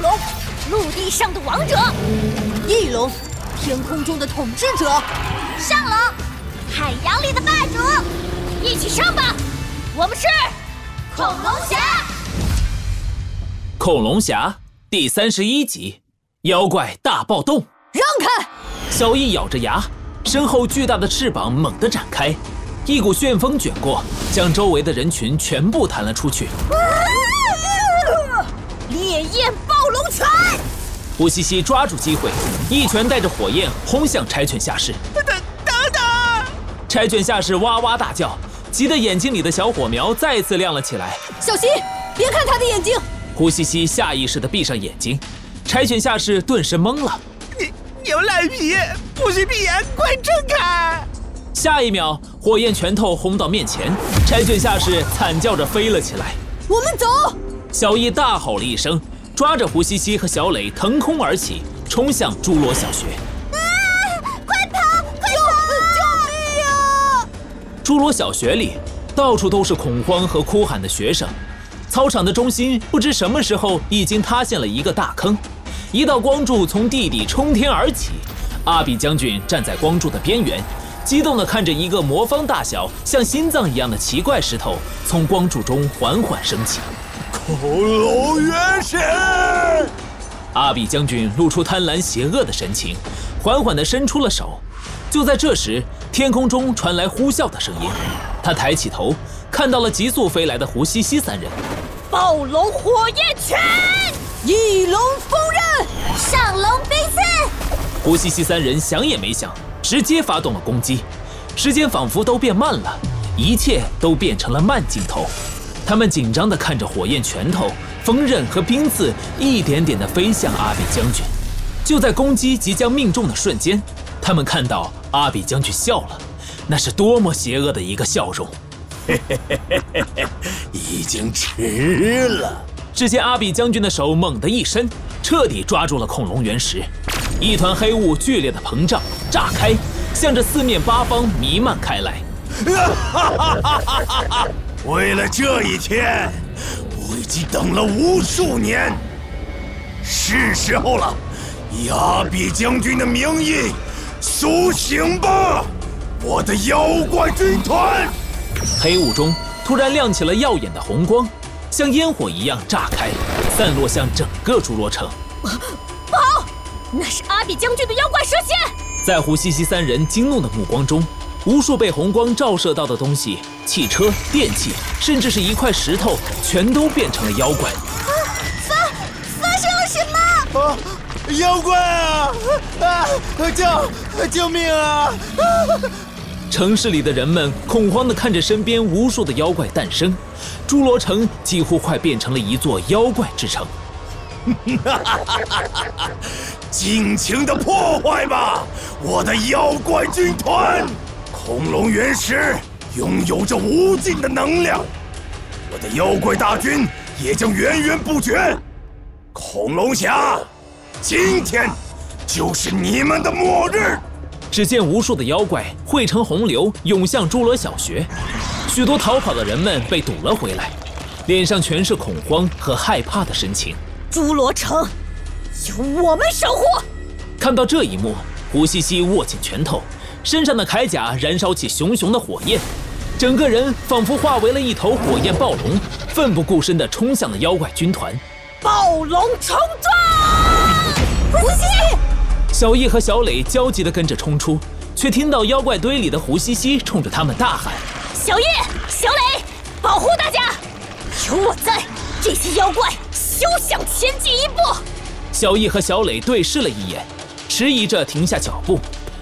龙，陆地上的王者；翼龙，天空中的统治者；上龙，海洋里的霸主。一起上吧！我们是恐龙侠。恐龙侠第三十一集：妖怪大暴动。让开！小翼咬着牙，身后巨大的翅膀猛地展开，一股旋风卷过，将周围的人群全部弹了出去。烈焰暴龙拳！胡西西抓住机会，一拳带着火焰轰向柴犬下士。等等等！柴犬下士哇哇大叫，急得眼睛里的小火苗再次亮了起来。小心，别看他的眼睛！胡西西下意识地闭上眼睛，柴犬下士顿时懵了。你你有赖皮，不许闭眼，快睁开！下一秒，火焰拳头轰到面前，柴犬下士惨叫着飞了起来。我们走！小易大吼了一声，抓着胡西西和小磊腾空而起，冲向侏罗小学。啊！快跑！快跑！救命啊！侏罗小学里到处都是恐慌和哭喊的学生，操场的中心不知什么时候已经塌陷了一个大坑，一道光柱从地底冲天而起。阿比将军站在光柱的边缘，激动地看着一个魔方大小、像心脏一样的奇怪石头从光柱中缓缓升起。恐龙原神！阿比将军露出贪婪邪恶的神情，缓缓地伸出了手。就在这时，天空中传来呼啸的声音。他抬起头，看到了急速飞来的胡西西三人。暴龙火焰拳，翼龙锋刃，上龙冰刺。胡西西三人想也没想，直接发动了攻击。时间仿佛都变慢了，一切都变成了慢镜头。他们紧张地看着火焰拳头、锋刃和冰刺一点点地飞向阿比将军。就在攻击即将命中的瞬间，他们看到阿比将军笑了，那是多么邪恶的一个笑容！嘿嘿嘿嘿嘿嘿，已经迟了。只见阿比将军的手猛地一伸，彻底抓住了恐龙原石，一团黑雾剧烈的膨胀、炸开，向着四面八方弥漫开来。为了这一天，我已经等了无数年。是时候了，以阿比将军的名义，苏醒吧，我的妖怪军团！黑雾中突然亮起了耀眼的红光，像烟火一样炸开，散落向整个侏罗城。不好，那是阿比将军的妖怪蛇蝎！在胡西西三人惊怒的目光中，无数被红光照射到的东西，汽车、电器，甚至是一块石头，全都变成了妖怪。啊！发发生了什么？啊！妖怪啊！啊！救救命啊！啊城市里的人们恐慌地看着身边无数的妖怪诞生，侏罗城几乎快变成了一座妖怪之城。尽情的破坏吧，我的妖怪军团！恐龙原石拥有着无尽的能量，我的妖怪大军也将源源不绝。恐龙侠，今天就是你们的末日！只见无数的妖怪汇成洪流，涌向侏罗小学，许多逃跑的人们被堵了回来，脸上全是恐慌和害怕的神情。侏罗城由我们守护。看到这一幕，胡西西握紧拳头，身上的铠甲燃烧起熊熊的火焰，整个人仿佛化为了一头火焰暴龙，奋不顾身地冲向了妖怪军团。暴龙冲撞！胡西西，小易和小磊焦急地跟着冲出，却听到妖怪堆里的胡西西冲着他们大喊：“小易、小磊，保护大家！有我在，这些妖怪休想前进一步！”小易和小磊对视了一眼，迟疑着停下脚步。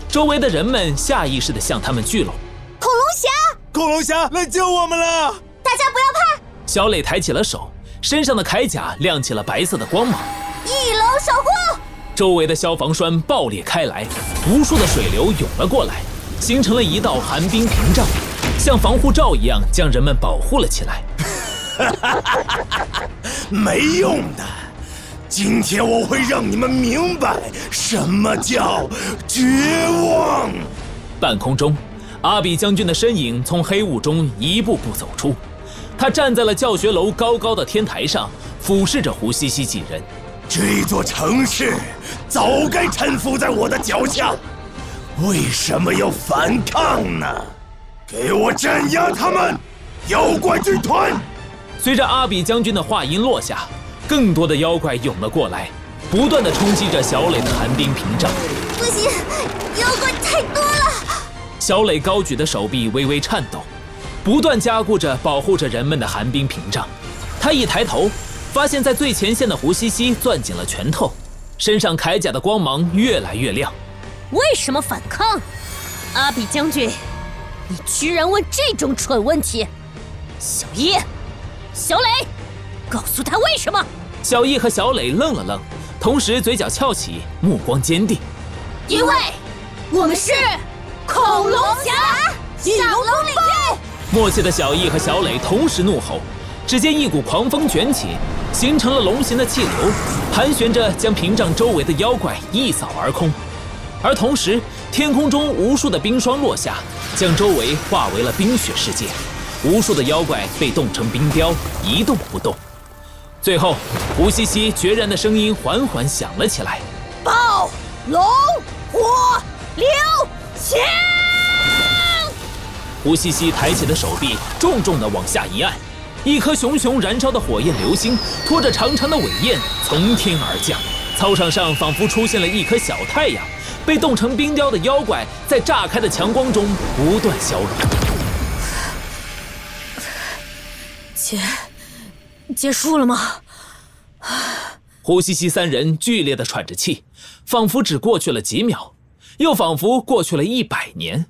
周围的人们下意识地向他们聚拢。恐龙侠，恐龙侠来救我们了！大家不要怕。小磊抬起了手，身上的铠甲亮起了白色的光芒。翼龙守护！周围的消防栓爆裂开来，无数的水流涌了过来，形成了一道寒冰屏障，像防护罩一样将人们保护了起来。没用的，今天我会让你们明白什么叫绝望。半空中，阿比将军的身影从黑雾中一步步走出，他站在了教学楼高高的天台上，俯视着胡西西几人。这座城市早该臣服在我的脚下，为什么要反抗呢？给我镇压他们，妖怪军团！随着阿比将军的话音落下，更多的妖怪涌了过来，不断的冲击着小磊的寒冰屏障。不行，妖怪太多了。小磊高举的手臂微微颤抖，不断加固着保护着人们的寒冰屏障。他一抬头。发现，在最前线的胡西西攥紧了拳头，身上铠甲的光芒越来越亮。为什么反抗？阿比将军，你居然问这种蠢问题！小易、小磊，告诉他为什么！小易和小磊愣了愣，同时嘴角翘起，目光坚定。因为，我们是恐龙侠，小龙领域。默契的小易和小磊同时怒吼。只见一股狂风卷起，形成了龙形的气流，盘旋着将屏障周围的妖怪一扫而空。而同时，天空中无数的冰霜落下，将周围化为了冰雪世界。无数的妖怪被冻成冰雕，一动不动。最后，胡西西决然的声音缓缓响了起来：“暴龙火流枪！”胡西西抬起的手臂重重的往下一按。一颗熊熊燃烧的火焰流星，拖着长长的尾焰从天而降。操场上仿佛出现了一颗小太阳，被冻成冰雕的妖怪在炸开的强光中不断消融。结结束了吗？胡西西三人剧烈的喘着气，仿佛只过去了几秒，又仿佛过去了一百年。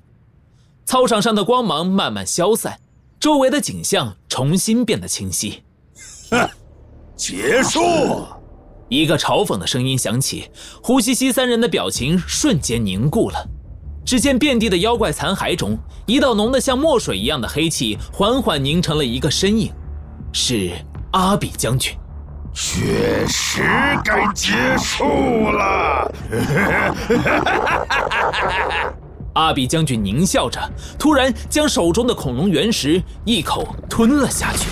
操场上的光芒慢慢消散。周围的景象重新变得清晰。哼，结束！一个嘲讽的声音响起，胡西西三人的表情瞬间凝固了。只见遍地的妖怪残骸中，一道浓得像墨水一样的黑气缓缓凝成了一个身影，是阿比将军。确实该结束了。阿比将军狞笑着，突然将手中的恐龙原石一口吞了下去。